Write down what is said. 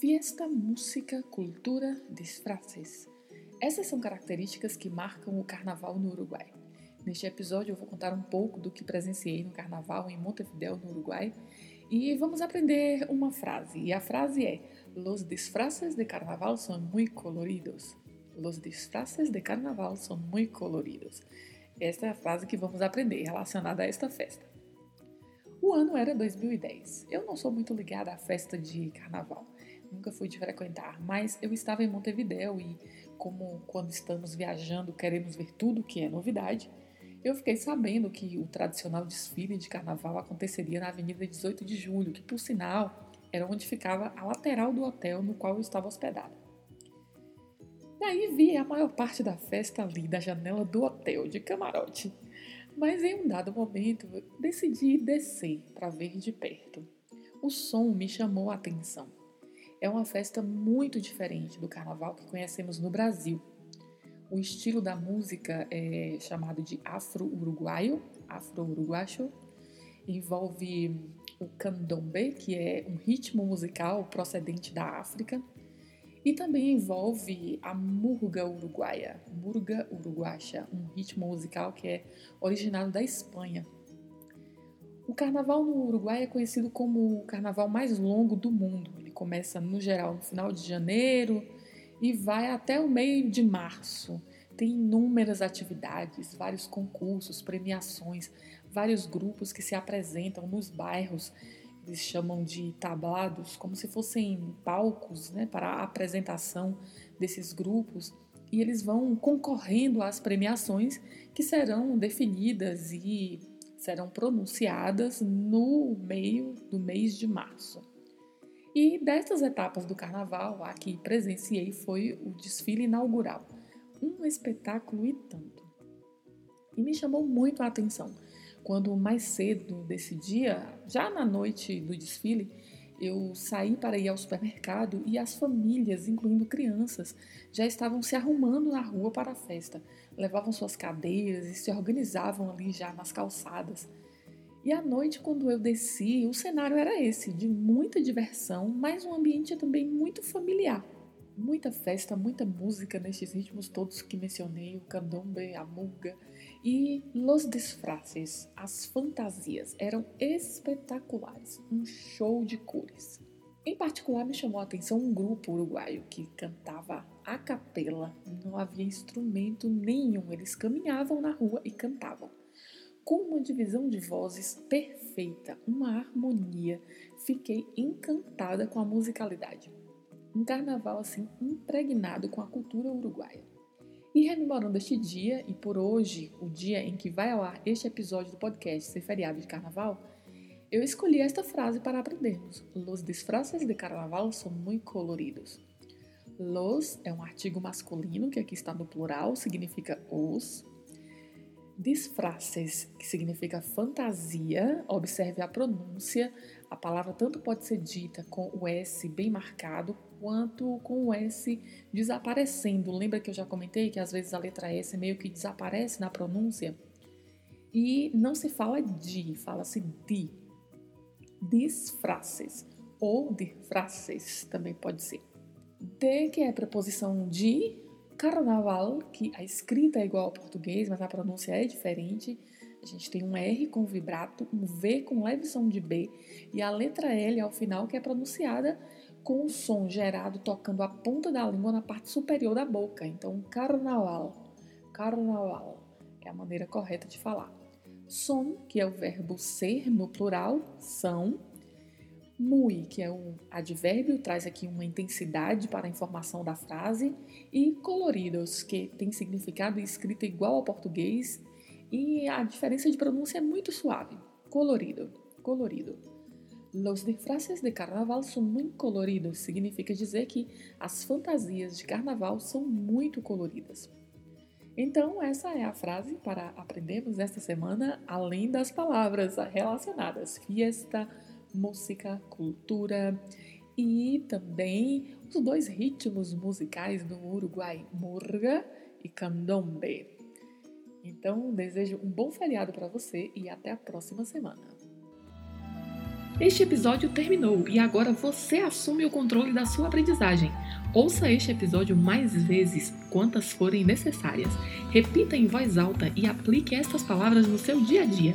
Fiesta, música, cultura, disfraces. Essas são características que marcam o carnaval no Uruguai. Neste episódio eu vou contar um pouco do que presenciei no carnaval em Montevideo, no Uruguai, e vamos aprender uma frase. E a frase é: Los disfraces de carnaval são muito coloridos. Los disfraces de carnaval são muito coloridos. Esta é a frase que vamos aprender relacionada a esta festa. O ano era 2010. Eu não sou muito ligada à festa de carnaval nunca fui de frequentar, mas eu estava em Montevidéu e, como quando estamos viajando queremos ver tudo que é novidade, eu fiquei sabendo que o tradicional desfile de carnaval aconteceria na Avenida 18 de Julho, que por sinal era onde ficava a lateral do hotel no qual eu estava hospedada. Daí vi a maior parte da festa ali da janela do hotel, de camarote. Mas em um dado momento decidi descer para ver de perto. O som me chamou a atenção é uma festa muito diferente do carnaval que conhecemos no Brasil. O estilo da música é chamado de afro-uruguaio, afro-uruguacho, envolve o candombe, que é um ritmo musical procedente da África, e também envolve a murga uruguaia, murga uruguacha, um ritmo musical que é originado da Espanha. O carnaval no Uruguai é conhecido como o carnaval mais longo do mundo. Começa, no geral, no final de janeiro e vai até o meio de março. Tem inúmeras atividades, vários concursos, premiações, vários grupos que se apresentam nos bairros. Eles chamam de tablados, como se fossem palcos né, para a apresentação desses grupos. E eles vão concorrendo às premiações que serão definidas e serão pronunciadas no meio do mês de março. E dessas etapas do carnaval, a que presenciei foi o desfile inaugural, um espetáculo e tanto. E me chamou muito a atenção quando mais cedo desse dia, já na noite do desfile, eu saí para ir ao supermercado e as famílias, incluindo crianças, já estavam se arrumando na rua para a festa. Levavam suas cadeiras e se organizavam ali já nas calçadas. E à noite, quando eu desci, o cenário era esse, de muita diversão, mas um ambiente também muito familiar. Muita festa, muita música nestes ritmos todos que mencionei, o candombe, a muga e los disfraces, as fantasias, eram espetaculares, um show de cores. Em particular, me chamou a atenção um grupo uruguaio que cantava a capela, não havia instrumento nenhum, eles caminhavam na rua e cantavam. Com uma divisão de vozes perfeita, uma harmonia, fiquei encantada com a musicalidade um carnaval assim impregnado com a cultura uruguaia. E rememorando este dia, e por hoje, o dia em que vai ao ar este episódio do podcast ser feriado de carnaval, eu escolhi esta frase para aprendermos. Los disfraces de carnaval são muito coloridos. Los é um artigo masculino, que aqui está no plural, significa os. Disfraces, que significa fantasia, observe a pronúncia. A palavra tanto pode ser dita com o S bem marcado, quanto com o S desaparecendo. Lembra que eu já comentei que às vezes a letra S meio que desaparece na pronúncia? E não se fala de, fala-se de. Disfraces ou disfraces também pode ser. De, que é preposição de, carnaval, que a escrita é igual ao português, mas a pronúncia é diferente. A gente tem um R com vibrato, um V com leve som de B e a letra L ao final que é pronunciada com o som gerado tocando a ponta da língua na parte superior da boca. Então, carnaval, carnaval é a maneira correta de falar. Som, que é o verbo ser no plural, são. Mui, que é o advérbio, traz aqui uma intensidade para a informação da frase. E coloridos, que tem significado e escrita igual ao português e a diferença de pronúncia é muito suave. Colorido, colorido. Los disfraces de carnaval são muito coloridos, significa dizer que as fantasias de carnaval são muito coloridas. Então, essa é a frase para aprendermos esta semana, além das palavras relacionadas: fiesta, música, cultura e também os dois ritmos musicais do Uruguai, murga e candombe. Então, desejo um bom feriado para você e até a próxima semana. Este episódio terminou e agora você assume o controle da sua aprendizagem. Ouça este episódio mais vezes, quantas forem necessárias. Repita em voz alta e aplique estas palavras no seu dia a dia.